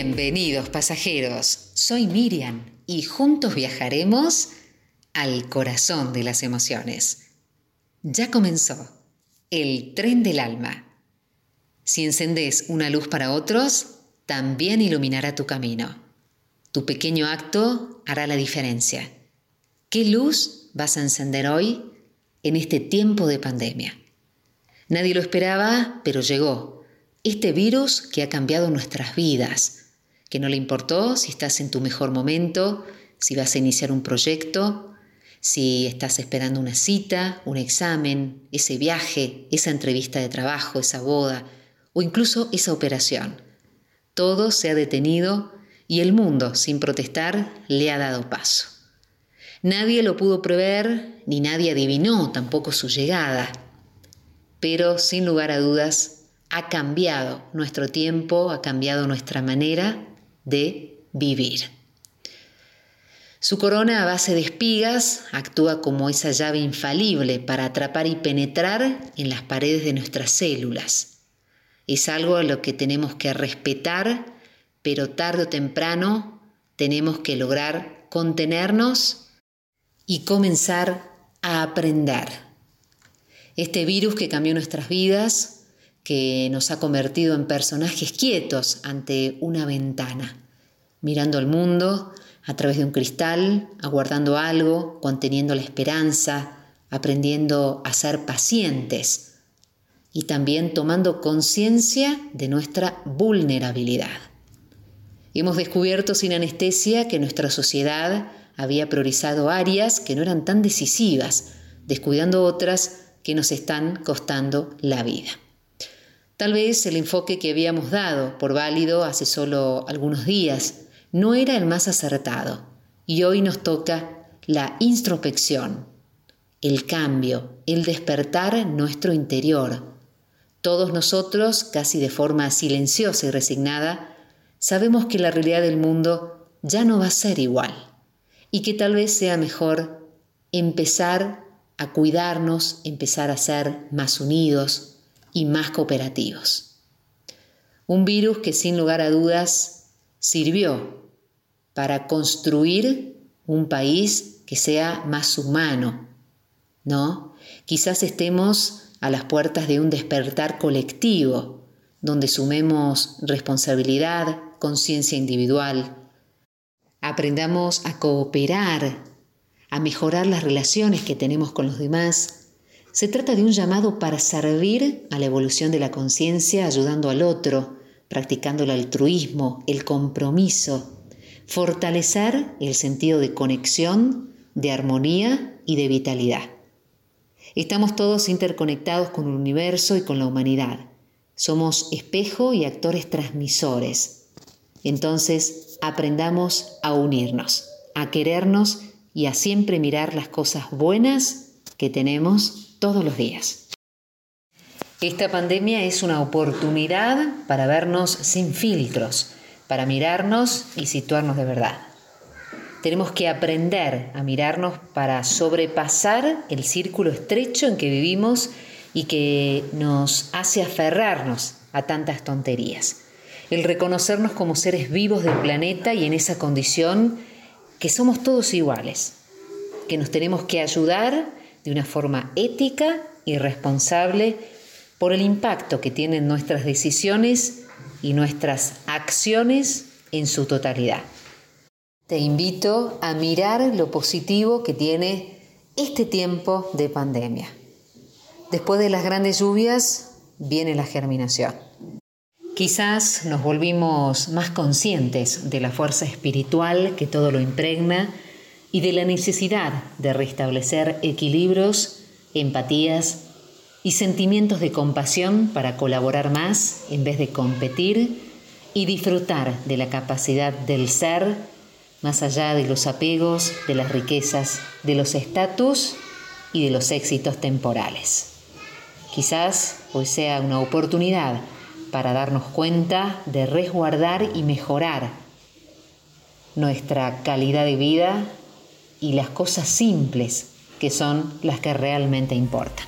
Bienvenidos pasajeros, soy Miriam y juntos viajaremos al corazón de las emociones. Ya comenzó el tren del alma. Si encendés una luz para otros, también iluminará tu camino. Tu pequeño acto hará la diferencia. ¿Qué luz vas a encender hoy en este tiempo de pandemia? Nadie lo esperaba, pero llegó este virus que ha cambiado nuestras vidas, que no le importó si estás en tu mejor momento, si vas a iniciar un proyecto, si estás esperando una cita, un examen, ese viaje, esa entrevista de trabajo, esa boda o incluso esa operación. Todo se ha detenido y el mundo, sin protestar, le ha dado paso. Nadie lo pudo prever, ni nadie adivinó tampoco su llegada. Pero, sin lugar a dudas, ha cambiado nuestro tiempo, ha cambiado nuestra manera de vivir. Su corona a base de espigas actúa como esa llave infalible para atrapar y penetrar en las paredes de nuestras células. Es algo a lo que tenemos que respetar, pero tarde o temprano tenemos que lograr contenernos y comenzar a aprender. Este virus que cambió nuestras vidas que nos ha convertido en personajes quietos ante una ventana, mirando al mundo a través de un cristal, aguardando algo, conteniendo la esperanza, aprendiendo a ser pacientes y también tomando conciencia de nuestra vulnerabilidad. Hemos descubierto sin anestesia que nuestra sociedad había priorizado áreas que no eran tan decisivas, descuidando otras que nos están costando la vida. Tal vez el enfoque que habíamos dado por válido hace solo algunos días no era el más acertado y hoy nos toca la introspección, el cambio, el despertar nuestro interior. Todos nosotros, casi de forma silenciosa y resignada, sabemos que la realidad del mundo ya no va a ser igual y que tal vez sea mejor empezar a cuidarnos, empezar a ser más unidos, y más cooperativos. Un virus que sin lugar a dudas sirvió para construir un país que sea más humano, ¿no? Quizás estemos a las puertas de un despertar colectivo, donde sumemos responsabilidad, conciencia individual, aprendamos a cooperar, a mejorar las relaciones que tenemos con los demás se trata de un llamado para servir a la evolución de la conciencia ayudando al otro, practicando el altruismo, el compromiso, fortalecer el sentido de conexión, de armonía y de vitalidad. Estamos todos interconectados con el universo y con la humanidad. Somos espejo y actores transmisores. Entonces, aprendamos a unirnos, a querernos y a siempre mirar las cosas buenas que tenemos todos los días. Esta pandemia es una oportunidad para vernos sin filtros, para mirarnos y situarnos de verdad. Tenemos que aprender a mirarnos para sobrepasar el círculo estrecho en que vivimos y que nos hace aferrarnos a tantas tonterías. El reconocernos como seres vivos del planeta y en esa condición que somos todos iguales, que nos tenemos que ayudar de una forma ética y responsable por el impacto que tienen nuestras decisiones y nuestras acciones en su totalidad. Te invito a mirar lo positivo que tiene este tiempo de pandemia. Después de las grandes lluvias viene la germinación. Quizás nos volvimos más conscientes de la fuerza espiritual que todo lo impregna y de la necesidad de restablecer equilibrios, empatías y sentimientos de compasión para colaborar más en vez de competir y disfrutar de la capacidad del ser más allá de los apegos, de las riquezas, de los estatus y de los éxitos temporales. Quizás hoy sea una oportunidad para darnos cuenta de resguardar y mejorar nuestra calidad de vida y las cosas simples que son las que realmente importan.